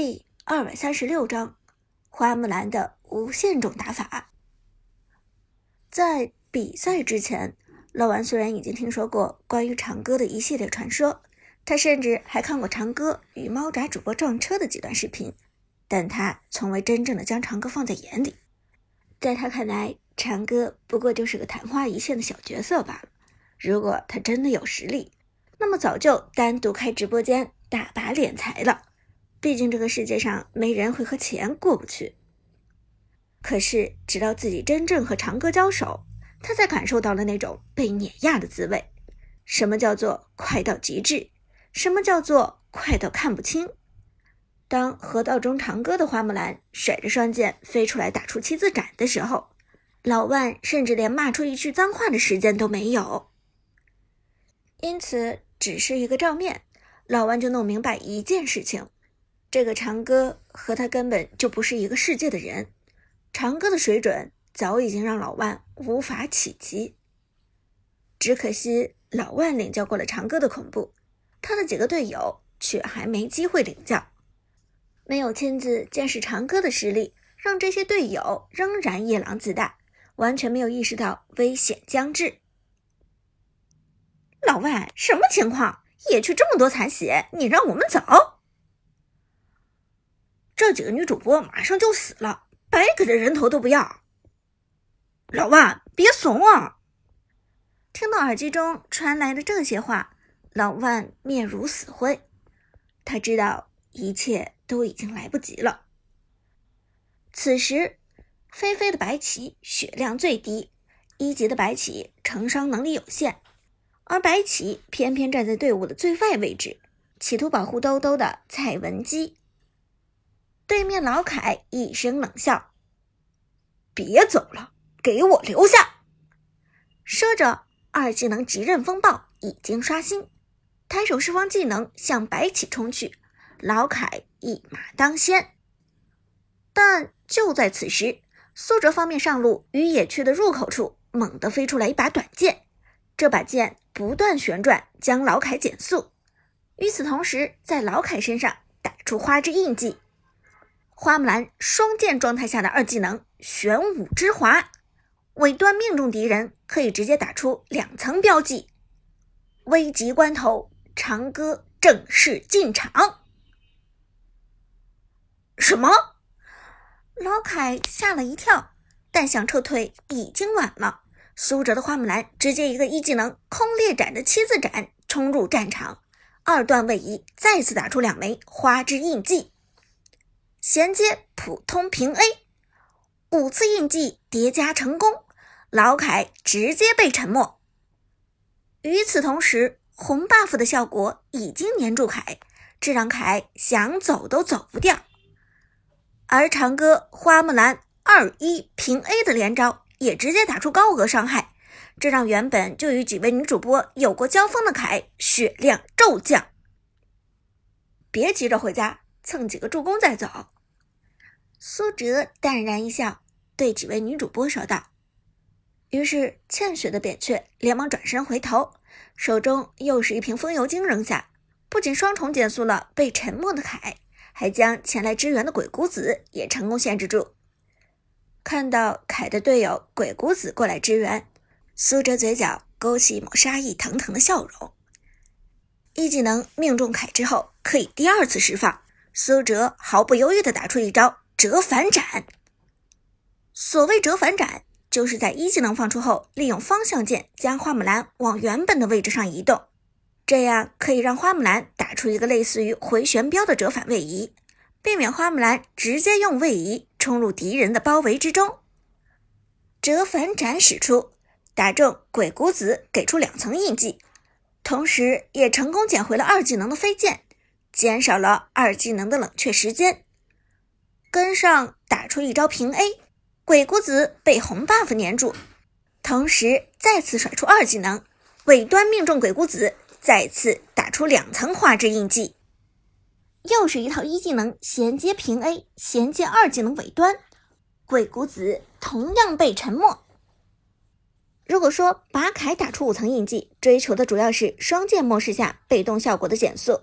第二百三十六章，花木兰的无限种打法。在比赛之前，老王虽然已经听说过关于长歌的一系列传说，他甚至还看过长歌与猫爪主播撞车的几段视频，但他从未真正的将长歌放在眼里。在他看来，长歌不过就是个昙花一现的小角色罢了。如果他真的有实力，那么早就单独开直播间大把敛财了。毕竟这个世界上没人会和钱过不去。可是，直到自己真正和长歌交手，他才感受到了那种被碾压的滋味。什么叫做快到极致？什么叫做快到看不清？当河道中长歌的花木兰甩着双剑飞出来打出七字斩的时候，老万甚至连骂出一句脏话的时间都没有。因此，只是一个照面，老万就弄明白一件事情。这个长歌和他根本就不是一个世界的人，长歌的水准早已经让老万无法企及。只可惜老万领教过了长歌的恐怖，他的几个队友却还没机会领教。没有亲自见识长歌的实力，让这些队友仍然夜郎自大，完全没有意识到危险将至。老万，什么情况？野区这么多残血，你让我们走？这几个女主播马上就死了，白给的人头都不要。老万，别怂啊！听到耳机中传来的这些话，老万面如死灰。他知道一切都已经来不及了。此时，菲菲的白起血量最低，一级的白起承伤能力有限，而白起偏偏站在队伍的最外位置，企图保护兜兜的蔡文姬。对面老凯一声冷笑：“别走了，给我留下！”说着，二技能极刃风暴已经刷新，抬手释放技能向白起冲去。老凯一马当先，但就在此时，苏哲方面上路与野区的入口处猛地飞出来一把短剑，这把剑不断旋转，将老凯减速。与此同时，在老凯身上打出花之印记。花木兰双剑状态下的二技能玄武之华，尾端命中敌人可以直接打出两层标记。危急关头，长歌正式进场。什么？老凯吓了一跳，但想撤退已经晚了。苏哲的花木兰直接一个一技能空裂斩的七字斩冲入战场，二段位移再次打出两枚花之印记。衔接普通平 A，五次印记叠加成功，老凯直接被沉默。与此同时，红 buff 的效果已经粘住凯，这让凯想走都走不掉。而长歌花木兰二一平 A 的连招也直接打出高额伤害，这让原本就与几位女主播有过交锋的凯血量骤降。别急着回家。蹭几个助攻再走。苏哲淡然一笑，对几位女主播说道。于是欠血的扁鹊连忙转身回头，手中又是一瓶风油精扔下，不仅双重减速了被沉默的凯，还将前来支援的鬼谷子也成功限制住。看到凯的队友鬼谷子过来支援，苏哲嘴角勾起一抹杀意腾腾的笑容。一技能命中凯之后，可以第二次释放。苏哲毫不犹豫地打出一招折返斩。所谓折返斩，就是在一技能放出后，利用方向键将花木兰往原本的位置上移动，这样可以让花木兰打出一个类似于回旋镖的折返位移，避免花木兰直接用位移冲入敌人的包围之中。折返斩使出，打中鬼谷子，给出两层印记，同时也成功捡回了二技能的飞剑。减少了二技能的冷却时间，跟上打出一招平 A，鬼谷子被红 buff 粘住，同时再次甩出二技能，尾端命中鬼谷子，再次打出两层画质印记，又是一套一技能衔接平 A，衔接二技能尾端，鬼谷子同样被沉默。如果说把凯打出五层印记，追求的主要是双剑模式下被动效果的减速。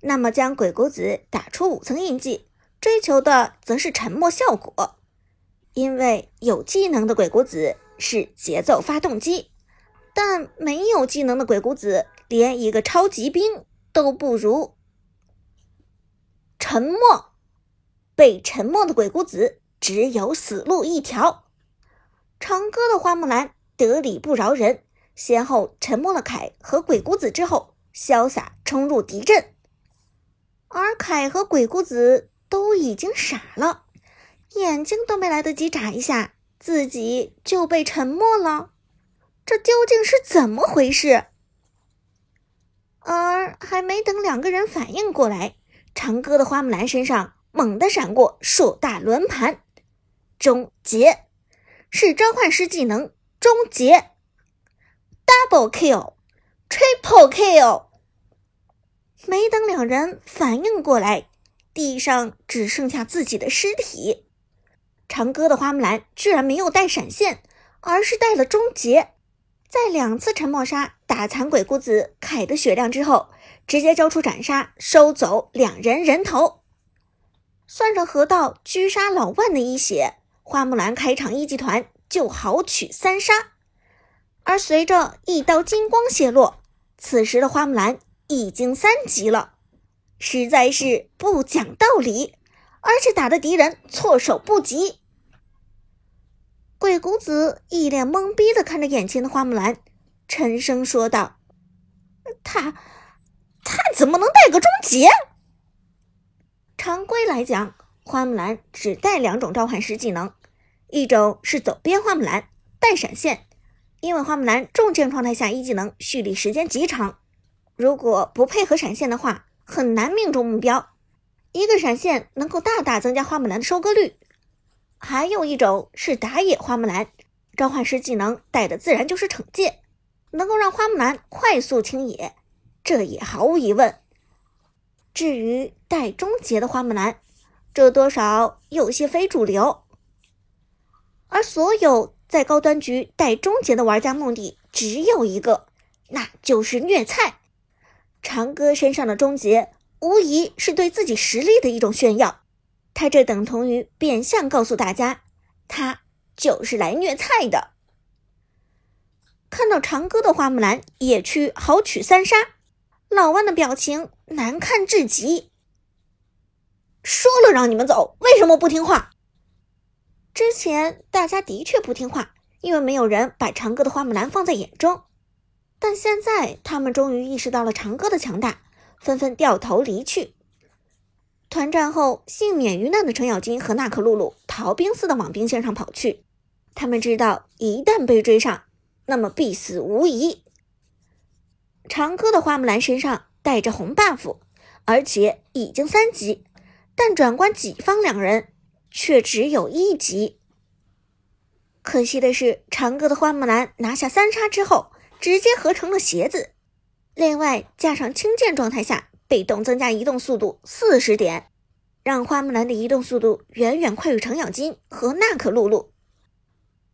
那么将鬼谷子打出五层印记，追求的则是沉默效果。因为有技能的鬼谷子是节奏发动机，但没有技能的鬼谷子连一个超级兵都不如。沉默，被沉默的鬼谷子只有死路一条。长歌的花木兰得理不饶人，先后沉默了凯和鬼谷子之后，潇洒冲入敌阵，而凯和鬼谷子都已经傻了。眼睛都没来得及眨一下，自己就被沉默了。这究竟是怎么回事？而还没等两个人反应过来，长歌的花木兰身上猛地闪过硕大轮盘，终结，是召唤师技能终结，double kill，triple kill。没等两人反应过来，地上只剩下自己的尸体。长歌的花木兰居然没有带闪现，而是带了终结。在两次沉默杀打残鬼谷子凯的血量之后，直接交出斩杀，收走两人人头。算上河道狙杀老万的一血，花木兰开场一级团就豪取三杀。而随着一刀金光泄落，此时的花木兰已经三级了，实在是不讲道理。而且打的敌人措手不及，鬼谷子一脸懵逼的看着眼前的花木兰，沉声说道：“他，他怎么能带个终结？常规来讲，花木兰只带两种召唤师技能，一种是走边花木兰带闪现，因为花木兰重剑状态下一技能蓄力时间极长，如果不配合闪现的话，很难命中目标。”一个闪现能够大大增加花木兰的收割率，还有一种是打野花木兰，召唤师技能带的自然就是惩戒，能够让花木兰快速清野，这也毫无疑问。至于带终结的花木兰，这多少有些非主流。而所有在高端局带终结的玩家目的只有一个，那就是虐菜。长歌身上的终结。无疑是对自己实力的一种炫耀，他这等同于变相告诉大家，他就是来虐菜的。看到长歌的花木兰野区豪取三杀，老万的表情难看至极。说了让你们走，为什么不听话？之前大家的确不听话，因为没有人把长歌的花木兰放在眼中，但现在他们终于意识到了长歌的强大。纷纷掉头离去。团战后，幸免于难的程咬金和娜可露露逃兵似的往兵线上跑去。他们知道，一旦被追上，那么必死无疑。长歌的花木兰身上带着红 buff，而且已经三级，但转观己方两人却只有一级。可惜的是，长歌的花木兰拿下三杀之后，直接合成了鞋子。另外，加上轻剑状态下被动增加移动速度四十点，让花木兰的移动速度远远快于程咬金和娜可露露。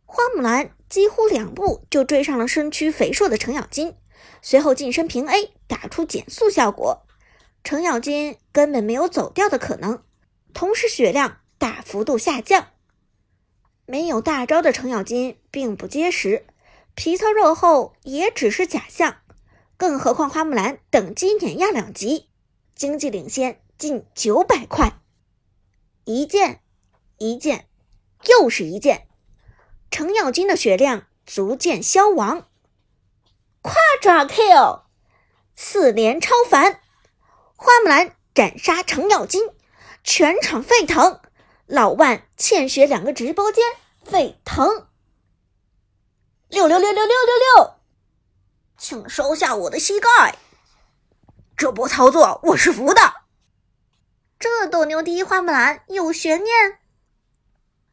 花木兰几乎两步就追上了身躯肥硕的程咬金，随后近身平 A 打出减速效果，程咬金根本没有走掉的可能，同时血量大幅度下降。没有大招的程咬金并不结实，皮糙肉厚也只是假象。更何况花木兰等级碾压两级，经济领先近九百块，一剑一剑又是一剑，程咬金的血量逐渐消亡。Quadra kill，四连超凡，花木兰斩杀程咬金，全场沸腾。老万欠血两个直播间沸腾，六六六六六六六。请收下我的膝盖，这波操作我是服的。这斗牛第一花木兰有悬念，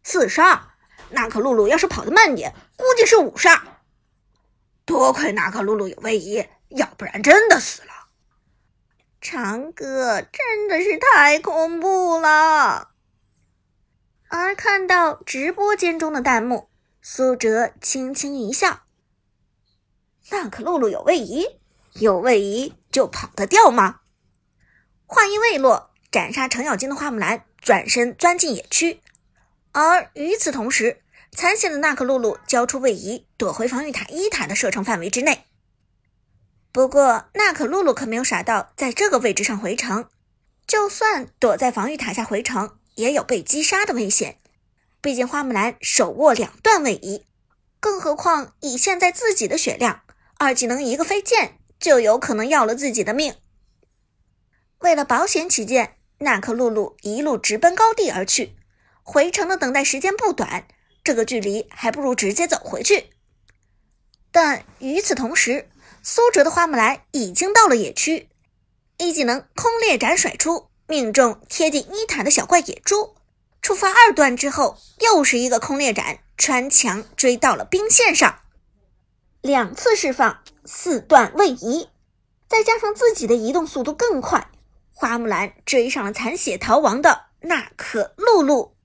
四杀。娜可露露要是跑得慢点，估计是五杀。多亏娜可露露有位移，要不然真的死了。长歌真的是太恐怖了。而看到直播间中的弹幕，苏哲轻轻一笑。娜可露露有位移，有位移就跑得掉吗？话音未落，斩杀程咬金的花木兰转身钻进野区，而与此同时，残血的娜可露露交出位移，躲回防御塔一塔的射程范围之内。不过，娜可露露可没有傻到在这个位置上回城，就算躲在防御塔下回城，也有被击杀的危险。毕竟花木兰手握两段位移，更何况以现在自己的血量，二技能一个飞剑就有可能要了自己的命。为了保险起见，娜可露露一路直奔高地而去，回城的等待时间不短，这个距离还不如直接走回去。但与此同时，苏哲的花木兰已经到了野区，一技能空裂斩甩出，命中贴近一塔的小怪野猪。触发二段之后，又是一个空裂斩穿墙追到了兵线上，两次释放四段位移，再加上自己的移动速度更快，花木兰追上了残血逃亡的娜可露露。